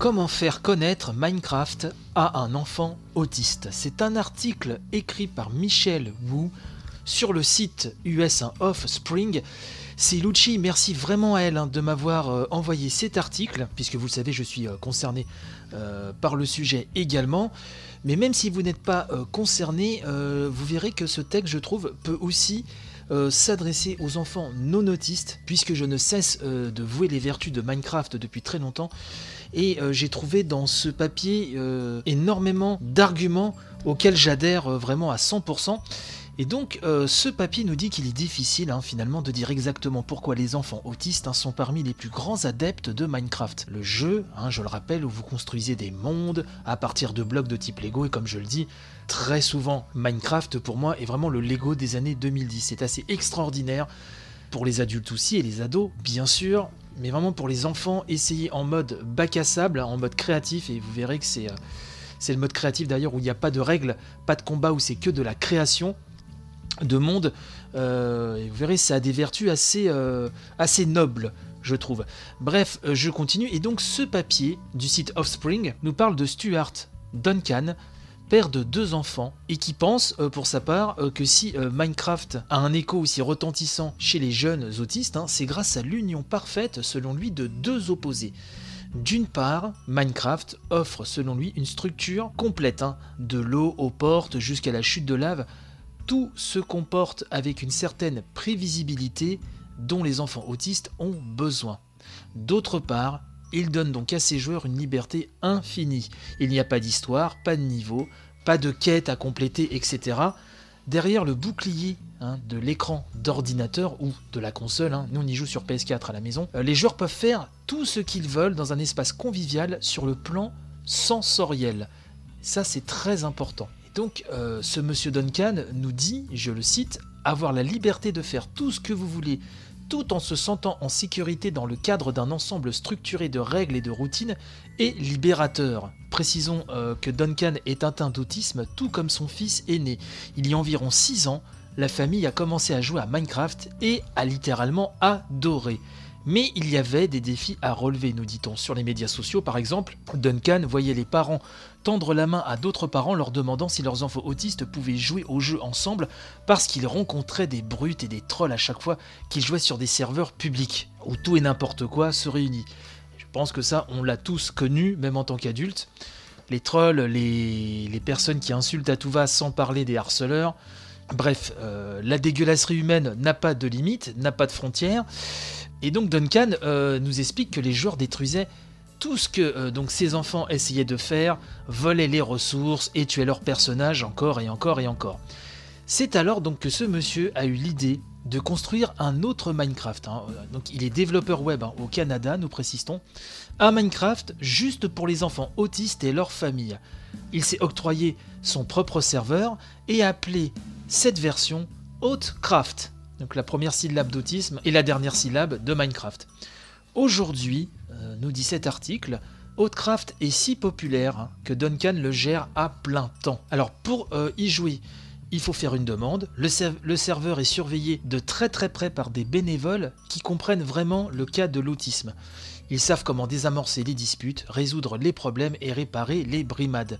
Comment faire connaître Minecraft à un enfant autiste? C'est un article écrit par Michel Wu sur le site US Offspring. C'est Lucci, merci vraiment à elle hein, de m'avoir euh, envoyé cet article, puisque vous le savez, je suis euh, concerné euh, par le sujet également. Mais même si vous n'êtes pas concerné, vous verrez que ce texte, je trouve, peut aussi s'adresser aux enfants non autistes, puisque je ne cesse de vouer les vertus de Minecraft depuis très longtemps. Et euh, j'ai trouvé dans ce papier euh, énormément d'arguments auxquels j'adhère euh, vraiment à 100%. Et donc, ce papier nous dit qu'il est difficile hein, finalement de dire exactement pourquoi les enfants autistes hein, sont parmi les plus grands adeptes de Minecraft. Le jeu, hein, je le rappelle, où vous construisez des mondes à partir de blocs de type Lego, et comme je le dis, très souvent, Minecraft pour moi est vraiment le Lego des années 2010. C'est assez extraordinaire pour les adultes aussi et les ados, bien sûr, mais vraiment pour les enfants, essayez en mode bac à sable, en mode créatif, et vous verrez que c'est, euh, c'est le mode créatif d'ailleurs où il n'y a pas de règles, pas de combat, où c'est que de la création de monde. Euh, vous verrez, ça a des vertus assez, euh, assez nobles, je trouve. Bref, je continue, et donc ce papier du site Offspring nous parle de Stuart Duncan, père de deux enfants, et qui pense, euh, pour sa part, euh, que si euh, Minecraft a un écho aussi retentissant chez les jeunes autistes, hein, c'est grâce à l'union parfaite, selon lui, de deux opposés. D'une part, Minecraft offre selon lui une structure complète, hein, de l'eau aux portes jusqu'à la chute de lave. Tout se comporte avec une certaine prévisibilité dont les enfants autistes ont besoin. D'autre part, il donne donc à ses joueurs une liberté infinie. Il n'y a pas d'histoire, pas de niveau, pas de quête à compléter, etc. Derrière le bouclier hein, de l'écran d'ordinateur ou de la console, hein, nous on y joue sur PS4 à la maison, euh, les joueurs peuvent faire tout ce qu'ils veulent dans un espace convivial sur le plan sensoriel. Ça c'est très important. Donc euh, ce monsieur Duncan nous dit, je le cite, avoir la liberté de faire tout ce que vous voulez tout en se sentant en sécurité dans le cadre d'un ensemble structuré de règles et de routines, est libérateur. Précisons euh, que Duncan est atteint d'autisme tout comme son fils aîné. Il y a environ 6 ans, la famille a commencé à jouer à Minecraft et a littéralement adoré. Mais il y avait des défis à relever, nous dit-on. Sur les médias sociaux, par exemple, Duncan voyait les parents tendre la main à d'autres parents leur demandant si leurs enfants autistes pouvaient jouer au jeu ensemble parce qu'ils rencontraient des brutes et des trolls à chaque fois qu'ils jouaient sur des serveurs publics, où tout et n'importe quoi se réunit. Je pense que ça, on l'a tous connu, même en tant qu'adulte. Les trolls, les, les personnes qui insultent à tout va sans parler des harceleurs, Bref, euh, la dégueulasserie humaine n'a pas de limite, n'a pas de frontières. Et donc Duncan euh, nous explique que les joueurs détruisaient tout ce que euh, donc ces enfants essayaient de faire, volaient les ressources et tuaient leurs personnages encore et encore et encore. C'est alors donc que ce monsieur a eu l'idée de construire un autre Minecraft. Hein. Donc il est développeur web hein, au Canada, nous précisons. Un Minecraft juste pour les enfants autistes et leurs familles. Il s'est octroyé son propre serveur et a appelé cette version Outcraft donc la première syllabe d'autisme et la dernière syllabe de Minecraft. Aujourd'hui, euh, nous dit cet article, Outcraft est si populaire hein, que Duncan le gère à plein temps. Alors pour euh, y jouer, il faut faire une demande, le, serveur est surveillé de très très près par des bénévoles qui comprennent vraiment le cas de l'autisme. Ils savent comment désamorcer les disputes, résoudre les problèmes et réparer les brimades.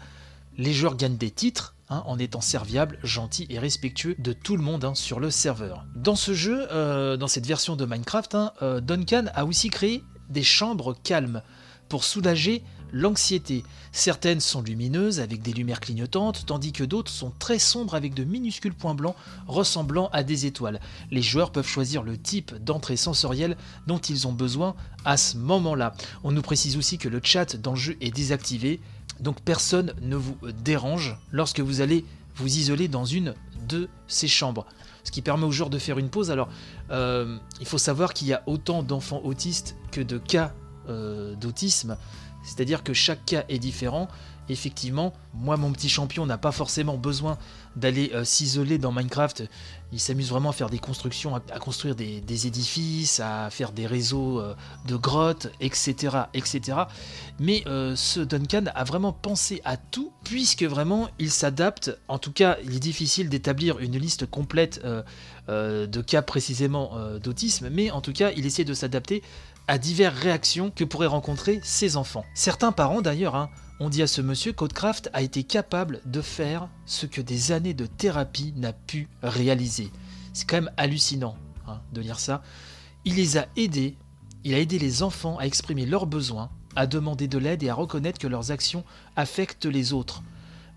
Les joueurs gagnent des titres, Hein, en étant serviable, gentil et respectueux de tout le monde hein, sur le serveur. Dans ce jeu, euh, dans cette version de Minecraft, hein, euh, Duncan a aussi créé des chambres calmes pour soulager l'anxiété. Certaines sont lumineuses avec des lumières clignotantes, tandis que d'autres sont très sombres avec de minuscules points blancs ressemblant à des étoiles. Les joueurs peuvent choisir le type d'entrée sensorielle dont ils ont besoin à ce moment-là. On nous précise aussi que le chat dans le jeu est désactivé, donc personne ne vous dérange lorsque vous allez vous isoler dans une de ces chambres. Ce qui permet aux joueurs de faire une pause. Alors, euh, il faut savoir qu'il y a autant d'enfants autistes que de cas euh, d'autisme. C'est-à-dire que chaque cas est différent effectivement, moi, mon petit champion n'a pas forcément besoin d'aller euh, s'isoler dans Minecraft. Il s'amuse vraiment à faire des constructions, à, construire des, édifices, à faire des réseaux euh, de grottes, etc. etc. Mais euh, ce Duncan a vraiment pensé à tout, puisque vraiment il s'adapte. En tout cas, il est difficile d'établir une liste complète de cas précisément d'autisme, mais en tout cas, il essaie de s'adapter à diverses réactions que pourraient rencontrer ses enfants. Certains parents d'ailleurs hein, ont dit à ce monsieur qu'Outcraft a été capable de faire ce que des années de thérapie n'a pu réaliser. C'est quand même hallucinant hein, de lire ça. Il les a aidés, il a aidé les enfants à exprimer leurs besoins, à demander de l'aide et à reconnaître que leurs actions affectent les autres.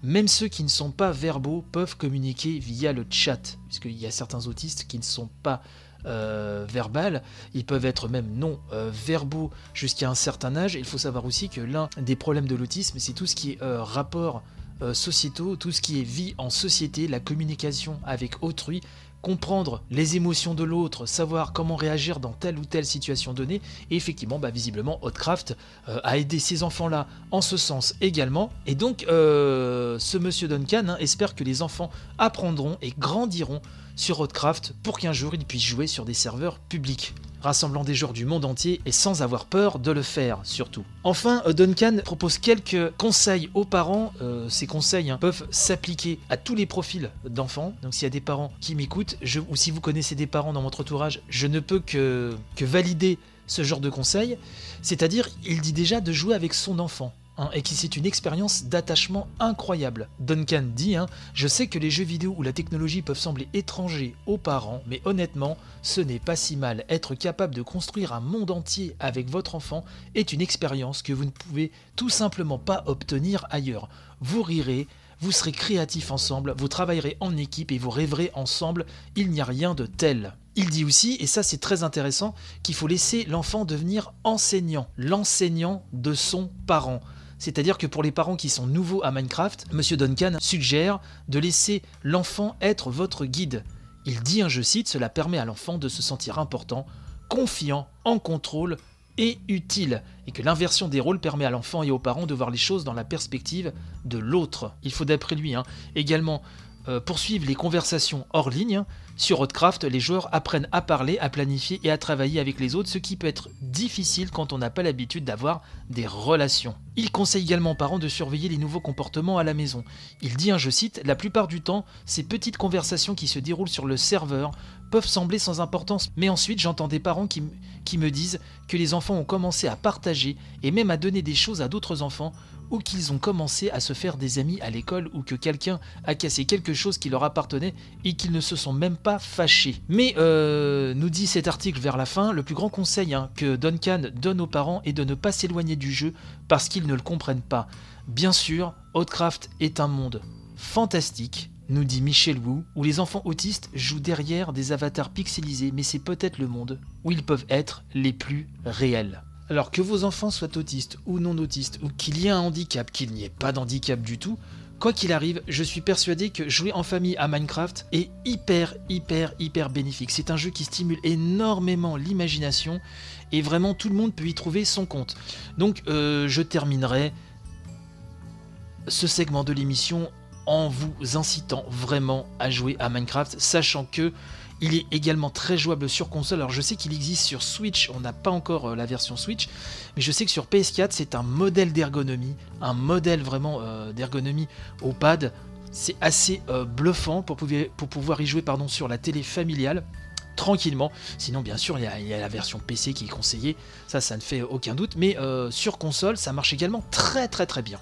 Même ceux qui ne sont pas verbaux peuvent communiquer via le chat, puisqu'il y a certains autistes qui ne sont pas euh, verbales, ils peuvent être même non euh, verbaux jusqu'à un certain âge. Il faut savoir aussi que l'un des problèmes de l'autisme, c'est tout ce qui est euh, rapport sociétaux, tout ce qui est vie en société, la communication avec autrui, comprendre les émotions de l'autre, savoir comment réagir dans telle ou telle situation donnée. Et effectivement, bah, visiblement, Hotcraft euh, a aidé ces enfants-là en ce sens également. Et donc, euh, ce monsieur Duncan hein, espère que les enfants apprendront et grandiront sur Hotcraft pour qu'un jour ils puissent jouer sur des serveurs publics rassemblant des joueurs du monde entier et sans avoir peur de le faire surtout. Enfin, euh, Duncan propose quelques conseils aux parents. Euh, ces conseils hein, peuvent s'appliquer à tous les profils d'enfants. Donc s'il y a des parents qui m'écoutent, ou si vous connaissez des parents dans votre entourage, je ne peux que, que valider ce genre de conseils. C'est-à-dire, il dit déjà de jouer avec son enfant. Hein, et qui c'est une expérience d'attachement incroyable. Duncan dit hein, Je sais que les jeux vidéo ou la technologie peuvent sembler étrangers aux parents, mais honnêtement, ce n'est pas si mal. Être capable de construire un monde entier avec votre enfant est une expérience que vous ne pouvez tout simplement pas obtenir ailleurs. Vous rirez, vous serez créatifs ensemble, vous travaillerez en équipe et vous rêverez ensemble, il n'y a rien de tel. Il dit aussi, et ça c'est très intéressant, qu'il faut laisser l'enfant devenir enseignant, l'enseignant de son parent. C'est-à-dire que pour les parents qui sont nouveaux à Minecraft, Monsieur Duncan suggère de laisser l'enfant être votre guide. Il dit, je cite, cela permet à l'enfant de se sentir important, confiant, en contrôle et utile, et que l'inversion des rôles permet à l'enfant et aux parents de voir les choses dans la perspective de l'autre. Il faut d'après lui hein, également euh, poursuivre les conversations hors ligne. Sur Hotcraft, les joueurs apprennent à parler, à planifier et à travailler avec les autres, ce qui peut être difficile quand on n'a pas l'habitude d'avoir des relations. Il conseille également aux parents de surveiller les nouveaux comportements à la maison. Il dit, je cite, La plupart du temps, ces petites conversations qui se déroulent sur le serveur peuvent sembler sans importance, mais ensuite j'entends des parents qui, me disent que les enfants ont commencé à partager et même à donner des choses à d'autres enfants ou qu'ils ont commencé à se faire des amis à l'école ou que quelqu'un a cassé quelque chose qui leur appartenait et qu'ils ne se sont même pas fâchés. Mais euh, nous dit cet article vers la fin, le plus grand conseil hein, que Duncan donne aux parents est de ne pas s'éloigner du jeu parce qu'ils ne le comprennent pas. Bien sûr, Outcraft est un monde fantastique, nous dit Michel Wu, où les enfants autistes jouent derrière des avatars pixelisés, mais c'est peut-être le monde où ils peuvent être les plus réels. Alors que vos enfants soient autistes ou non autistes, ou qu'il y ait un handicap, qu'il n'y ait pas d'handicap du tout, quoi qu'il arrive, je suis persuadé que jouer en famille à Minecraft est hyper, hyper, hyper bénéfique. C'est un jeu qui stimule énormément l'imagination et vraiment tout le monde peut y trouver son compte. Donc euh, je terminerai ce segment de l'émission en vous incitant vraiment à jouer à Minecraft, sachant que il est également très jouable sur console. Alors je sais qu'il existe sur Switch, on n'a pas encore euh, la version Switch, mais je sais que sur PS4 c'est un modèle d'ergonomie, un modèle vraiment euh, d'ergonomie au pad. C'est assez euh, bluffant pour, pour, pouvoir y jouer pardon, sur la télé familiale tranquillement. Sinon, bien sûr, il y, a, la version PC qui est conseillée, ça, ça ne fait aucun doute. Mais sur console, ça marche également très très très bien.